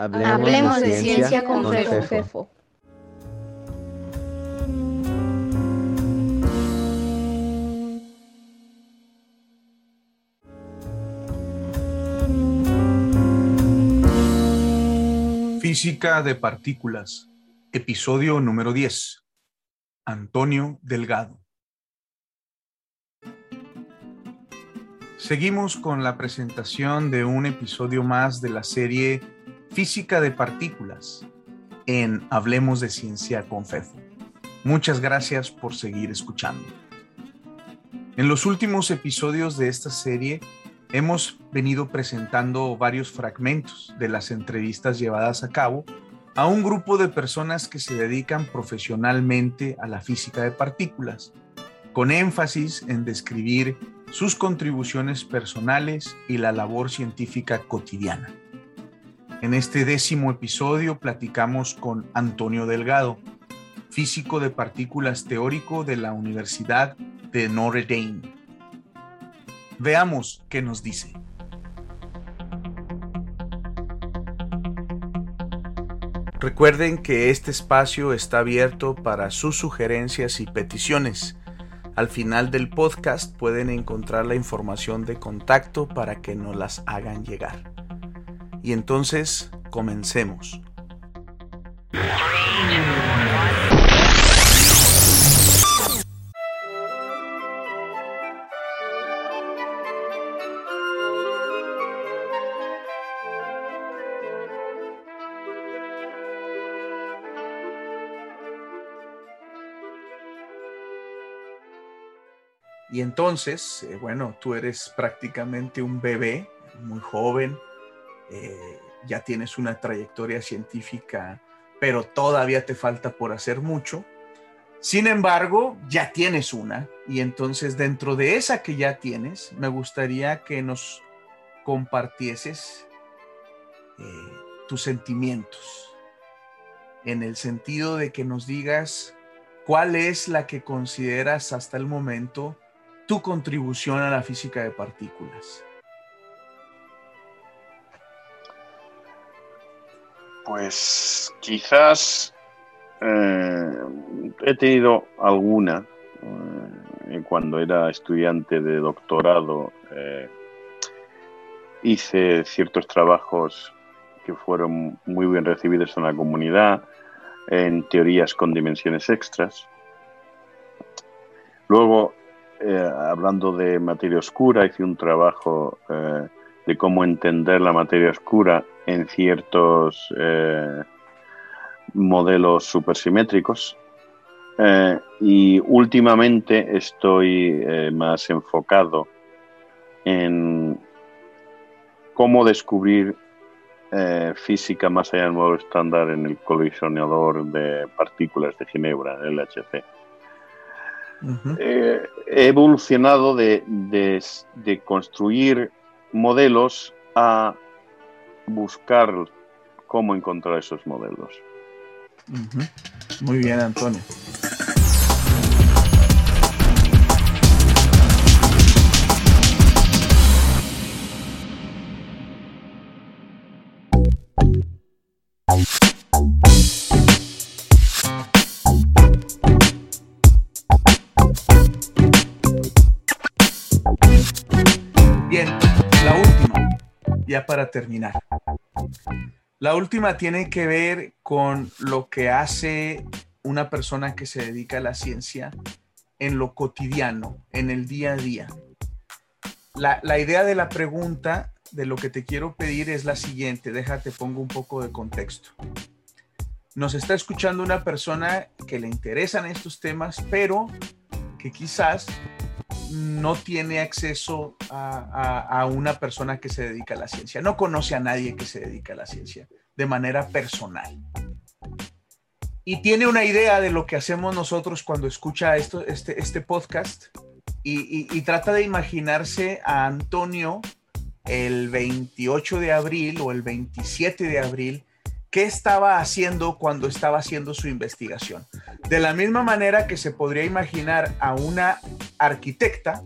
Hablemos, de, ciencia, con, Fefo. Física de partículas, episodio número 10. Antonio Delgado. Seguimos con la presentación de un episodio más de la serie Física de Partículas en Hablemos de Ciencia con Fefo. Muchas gracias por seguir escuchando. En los últimos episodios de esta serie hemos venido presentando varios fragmentos de las entrevistas llevadas a cabo a un grupo de personas que se dedican profesionalmente a la física de partículas, con énfasis en describir sus contribuciones personales y la labor científica cotidiana. En este décimo episodio platicamos con Antonio Delgado, físico de partículas teórico de la Universidad de Notre Dame. Veamos qué nos dice. Recuerden que este espacio está abierto para sus sugerencias y peticiones. Al final del podcast pueden encontrar la información de contacto para que nos las hagan llegar. Y entonces, comencemos. Y entonces, eh, bueno, tú eres prácticamente un bebé, muy joven, eh, ya tienes una trayectoria científica, pero todavía te falta por hacer mucho. Sin embargo, ya tienes una y entonces dentro de esa que ya tienes, me gustaría que nos compartieses eh, tus sentimientos, en el sentido de que nos digas cuál es la que consideras hasta el momento tu contribución a la física de partículas. Pues quizás eh, he tenido alguna eh, cuando era estudiante de doctorado. Eh, hice ciertos trabajos que fueron muy bien recibidos en la comunidad, en teorías con dimensiones extras. Luego, hablando de materia oscura, hice un trabajo de cómo entender la materia oscura en ciertos eh, modelos supersimétricos. Eh, y últimamente estoy eh, más enfocado en cómo descubrir física más allá del modelo estándar en el colisionador de partículas de Ginebra, el LHC. he evolucionado de, de construir modelos a buscar cómo encontrar esos modelos. Muy bien, Antonio. ya para terminar. La última tiene que ver con lo que hace una persona que se dedica a la ciencia en lo cotidiano, en el día a día. La, la, idea de la pregunta, de lo que te quiero pedir es la siguiente, déjate pongo un poco de contexto. Nos está escuchando una persona que le interesan estos temas, pero que quizás no tiene acceso a, una persona que se dedica a la ciencia, no conoce a nadie que se dedica a la ciencia de manera personal. Y tiene una idea de lo que hacemos nosotros cuando escucha esto, este, este podcast y, trata de imaginarse a Antonio el 28 de abril o el 27 de abril qué estaba haciendo cuando estaba haciendo su investigación. De la misma manera que se podría imaginar a una arquitecta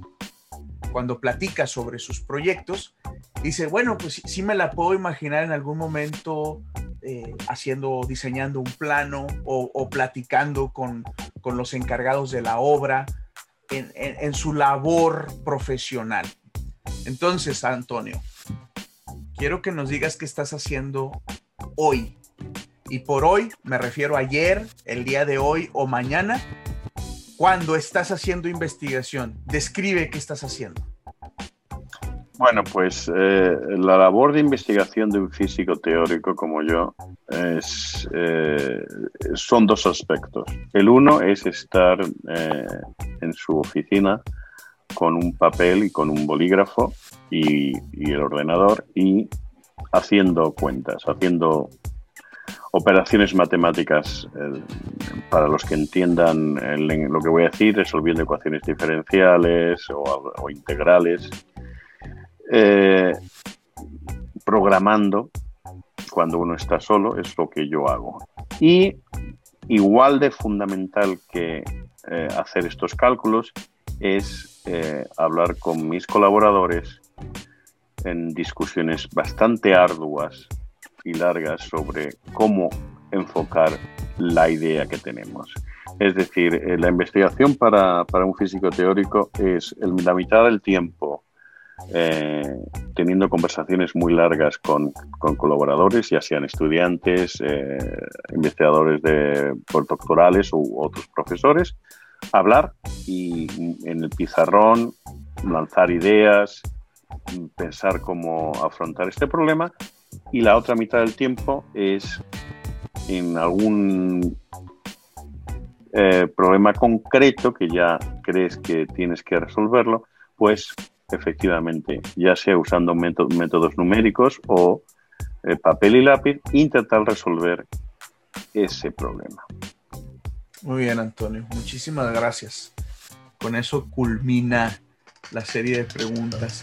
cuando platica sobre sus proyectos, dice, bueno, pues sí me la puedo imaginar en algún momento eh, haciendo, diseñando un plano o, platicando con, los encargados de la obra en, su labor profesional. Entonces, Antonio, quiero que nos digas qué estás haciendo hoy. Y por hoy me refiero a ayer, el día de hoy o mañana, cuando estás haciendo investigación. Describe qué estás haciendo. Bueno, pues eh, la labor de investigación de un físico teórico como yo eh, son dos aspectos. El uno es estar eh, en su oficina con un papel y con un bolígrafo y, el ordenador y haciendo cuentas, haciendo operaciones matemáticas, para los que entiendan lo que voy a decir, resolviendo ecuaciones diferenciales o integrales eh, programando cuando uno está solo es lo que yo hago. Y igual de fundamental que eh, hacer estos cálculos es eh, hablar con mis colaboradores en discusiones bastante arduas y largas sobre cómo enfocar la idea que tenemos. Es decir, la investigación para, para, un físico teórico es la mitad del tiempo eh, teniendo conversaciones muy largas con, colaboradores, ya sean estudiantes, eh, investigadores de postdoctorales u otros profesores, hablar y en el pizarrón lanzar ideas, pensar cómo afrontar este problema. Y la otra mitad del tiempo es en algún eh, problema concreto que ya crees que tienes que resolverlo, pues efectivamente, ya sea usando métodos numéricos o eh, papel y lápiz, intentar resolver ese problema. Muy bien, Antonio. Muchísimas gracias. Con eso culmina la serie de preguntas.